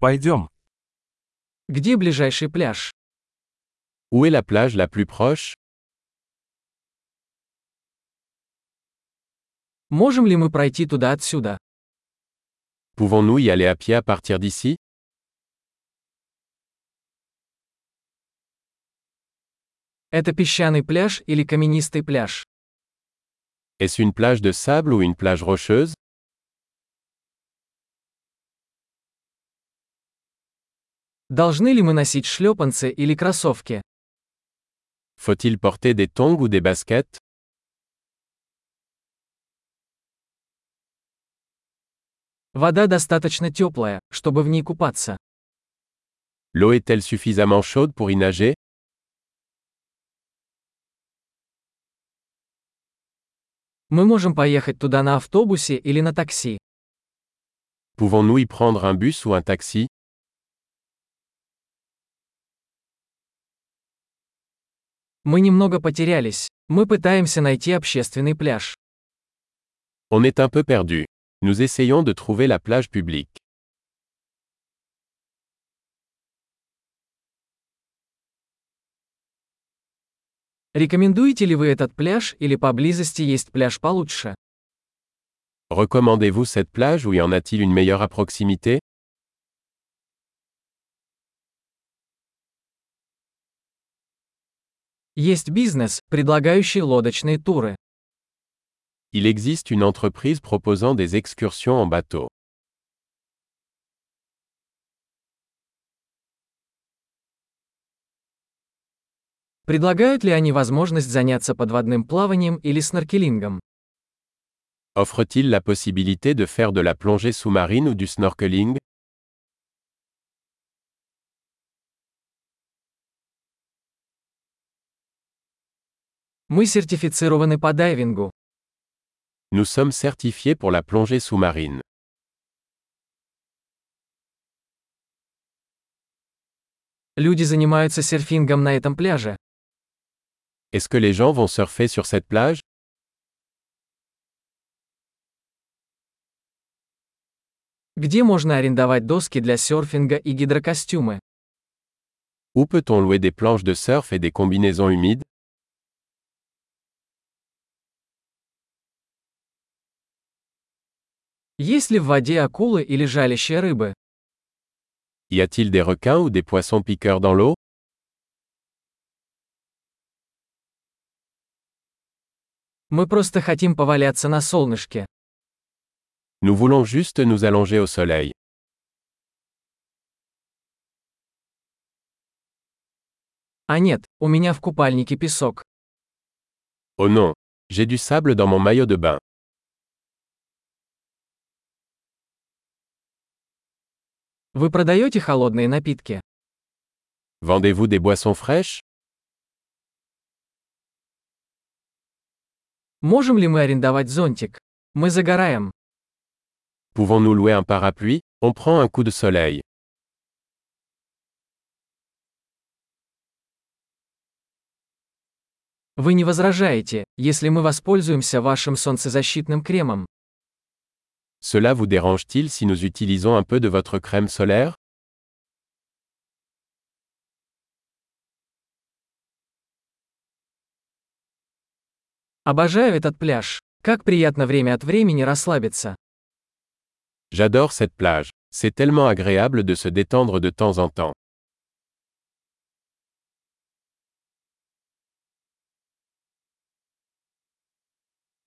Пойдем. Где ближайший пляж? Où est la plage la plus proche Можем ли мы пройти туда отсюда? Pouvons-nous y aller à pied à partir d'ici Это песчаный пляж или каменистый пляж? Est-ce une plage de sable ou une plage rocheuse Должны ли мы носить шлепанцы или кроссовки? Faut-il porter des tongs ou des baskets Вода достаточно теплая, чтобы в ней купаться. L'eau est-elle suffisamment chaude pour y nager Мы можем поехать туда на автобусе или на такси. Pouvons-nous y prendre un bus ou un taxi Мы немного потерялись. Мы пытаемся найти общественный пляж. On est un peu perdu. Nous essayons de trouver la plage publique. Рекомендуете ли вы этот пляж или поблизости есть пляж получше? Recommandez-vous cette plage ou y en a-t-il une meilleure à proximité Есть бизнес, предлагающий лодочные туры. Il existe une entreprise proposant des excursions en bateau. Предлагают ли они возможность заняться подводным плаванием или сноркелингом? Offre-t-il la possibilité de faire de la plongée sous-marine ou du snorkeling Мы сертифицированы по дайвингу. Nous sommes certifiés pour la plongée sous-marine. Люди занимаются серфингом на этом пляже. Est-ce que les gens vont surfer sur cette plage Где можно арендовать доски для серфинга и гидрокостюмы? Où peut-on louer des planches de surf et des combinaisons humides Есть ли в воде акулы или жалящие рыбы? Y a-t-il des requins ou des poissons piqueurs dans l'eau Мы просто хотим поваляться на солнышке. Nous voulons juste nous allonger au soleil. А нет, у меня в купальнике песок. Oh non, j'ai du sable dans mon maillot de bain. Вы продаете холодные напитки? Vendez-vous des boissons fraîches Можем ли мы арендовать зонтик? Мы загораем. Pouvons-nous louer un parapluie On prend un coup de soleil. Вы не возражаете, если мы воспользуемся вашим солнцезащитным кремом? Cela vous dérange-t-il si nous utilisons un peu de votre crème solaire Обожаю этот пляж. Как приятно время от времени расслабиться. J'adore cette plage. C'est tellement agréable de se détendre de temps en temps.